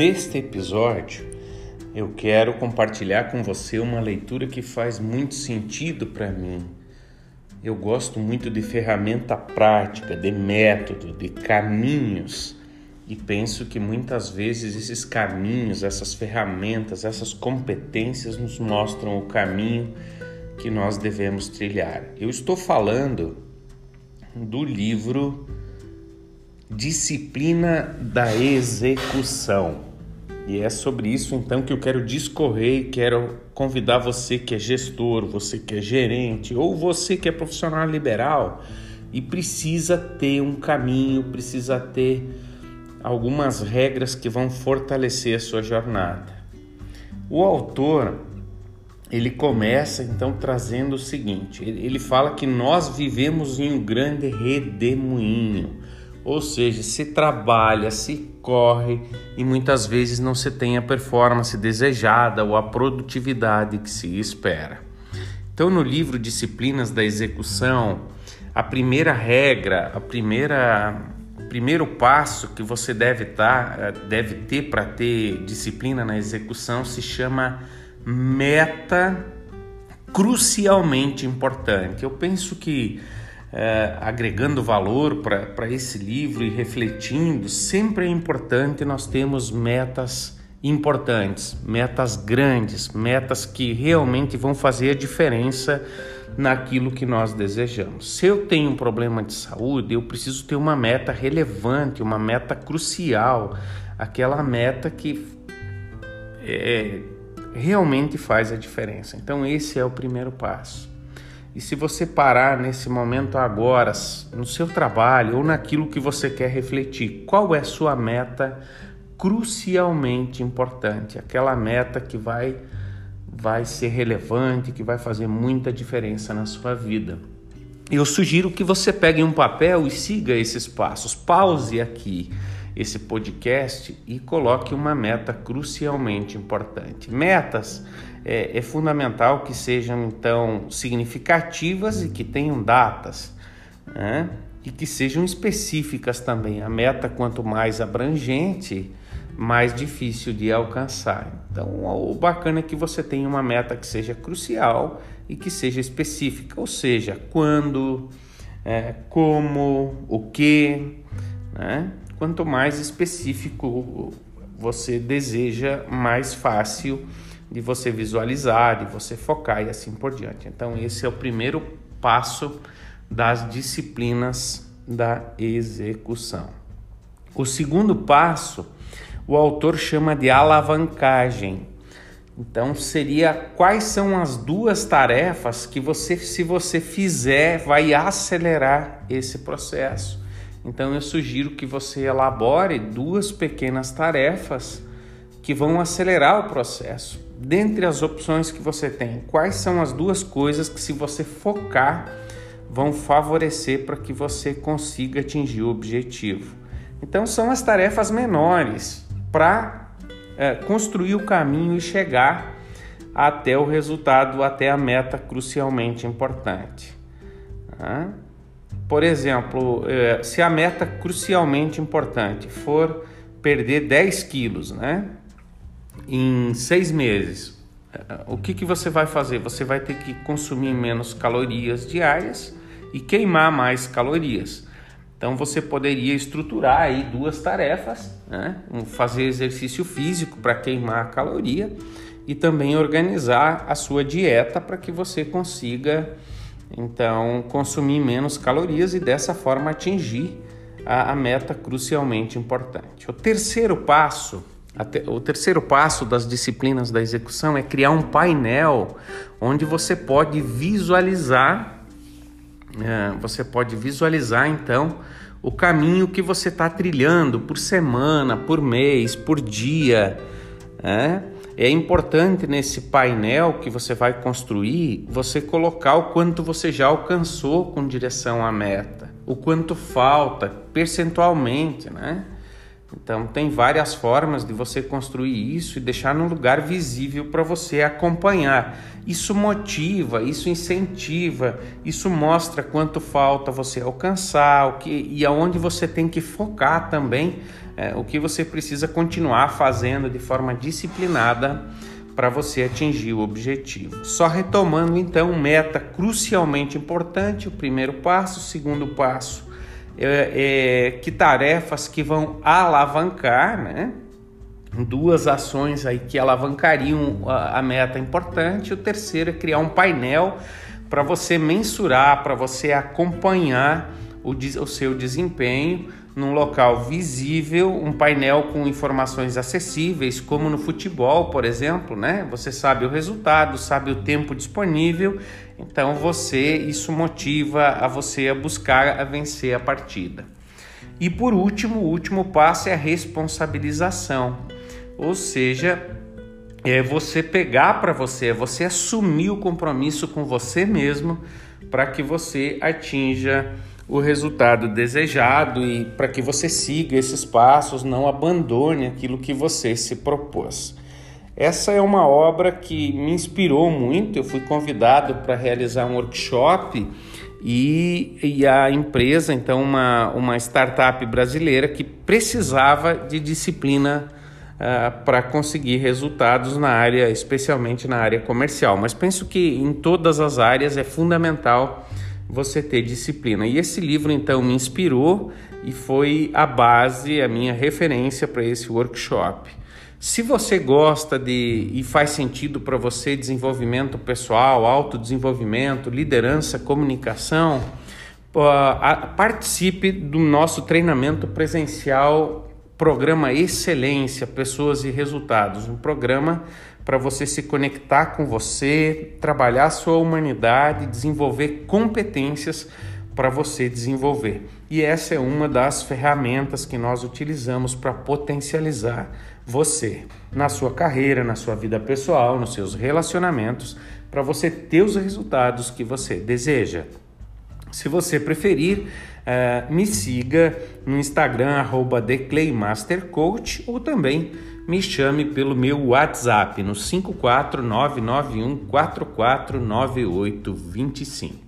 Neste episódio, eu quero compartilhar com você uma leitura que faz muito sentido para mim. Eu gosto muito de ferramenta prática, de método, de caminhos e penso que muitas vezes esses caminhos, essas ferramentas, essas competências nos mostram o caminho que nós devemos trilhar. Eu estou falando do livro Disciplina da Execução. E é sobre isso então que eu quero discorrer e quero convidar você que é gestor, você que é gerente ou você que é profissional liberal e precisa ter um caminho, precisa ter algumas regras que vão fortalecer a sua jornada. O autor ele começa então trazendo o seguinte: ele fala que nós vivemos em um grande redemoinho, ou seja, se trabalha, se corre e muitas vezes não se tem a performance desejada ou a produtividade que se espera. Então, no livro Disciplinas da Execução, a primeira regra, a primeira primeiro passo que você deve, tá, deve ter para ter disciplina na execução se chama meta crucialmente importante. Eu penso que é, agregando valor para esse livro e refletindo, sempre é importante nós termos metas importantes, metas grandes, metas que realmente vão fazer a diferença naquilo que nós desejamos. Se eu tenho um problema de saúde, eu preciso ter uma meta relevante, uma meta crucial, aquela meta que é, realmente faz a diferença. Então, esse é o primeiro passo. E se você parar nesse momento agora, no seu trabalho ou naquilo que você quer refletir, qual é a sua meta crucialmente importante? Aquela meta que vai vai ser relevante, que vai fazer muita diferença na sua vida. Eu sugiro que você pegue um papel e siga esses passos. Pause aqui esse podcast e coloque uma meta crucialmente importante. Metas é, é fundamental que sejam então significativas e que tenham datas. Né? E que sejam específicas também. A meta, quanto mais abrangente, mais difícil de alcançar. Então, o bacana é que você tenha uma meta que seja crucial e que seja específica, ou seja, quando, é, como, o que. Né? Quanto mais específico você deseja, mais fácil de você visualizar, de você focar e assim por diante. Então, esse é o primeiro passo das disciplinas da execução. O segundo passo o autor chama de alavancagem. Então seria quais são as duas tarefas que você, se você fizer, vai acelerar esse processo. Então eu sugiro que você elabore duas pequenas tarefas que vão acelerar o processo. Dentre as opções que você tem, quais são as duas coisas que se você focar vão favorecer para que você consiga atingir o objetivo? Então são as tarefas menores, para é, construir o caminho e chegar até o resultado, até a meta crucialmente importante. Por exemplo, é, se a meta crucialmente importante for perder 10 quilos né, em seis meses, é, o que, que você vai fazer? Você vai ter que consumir menos calorias diárias e queimar mais calorias. Então você poderia estruturar aí duas tarefas, né? fazer exercício físico para queimar a caloria e também organizar a sua dieta para que você consiga então consumir menos calorias e dessa forma atingir a, a meta crucialmente importante. O terceiro passo, o terceiro passo das disciplinas da execução é criar um painel onde você pode visualizar é, você pode visualizar então o caminho que você está trilhando por semana, por mês, por dia. É? É importante nesse painel que você vai construir você colocar o quanto você já alcançou com direção à meta, o quanto falta percentualmente, né? Então, tem várias formas de você construir isso e deixar num lugar visível para você acompanhar. Isso motiva, isso incentiva, isso mostra quanto falta você alcançar o que, e aonde você tem que focar também é, o que você precisa continuar fazendo de forma disciplinada para você atingir o objetivo. Só retomando então, meta crucialmente importante, o primeiro passo, o segundo passo, é, é, que tarefas que vão alavancar, né? Duas ações aí que alavancariam a, a meta importante. O terceiro é criar um painel para você mensurar, para você acompanhar o, o seu desempenho num local visível, um painel com informações acessíveis, como no futebol, por exemplo, né? Você sabe o resultado, sabe o tempo disponível, então você isso motiva a você a buscar a vencer a partida. E por último, o último passo é a responsabilização, ou seja, é você pegar para você, é você assumir o compromisso com você mesmo para que você atinja o resultado desejado e para que você siga esses passos, não abandone aquilo que você se propôs. Essa é uma obra que me inspirou muito. Eu fui convidado para realizar um workshop e, e, a empresa, então, uma, uma startup brasileira que precisava de disciplina uh, para conseguir resultados na área, especialmente na área comercial. Mas penso que em todas as áreas é fundamental você ter disciplina. E esse livro então me inspirou e foi a base, a minha referência para esse workshop. Se você gosta de e faz sentido para você desenvolvimento pessoal, autodesenvolvimento, liderança, comunicação, participe do nosso treinamento presencial Programa Excelência, Pessoas e Resultados, um programa para você se conectar com você, trabalhar a sua humanidade, desenvolver competências para você desenvolver. E essa é uma das ferramentas que nós utilizamos para potencializar você na sua carreira, na sua vida pessoal, nos seus relacionamentos, para você ter os resultados que você deseja. Se você preferir, uh, me siga no Instagram, arroba TheClayMasterCoach, ou também me chame pelo meu WhatsApp no 54991449825.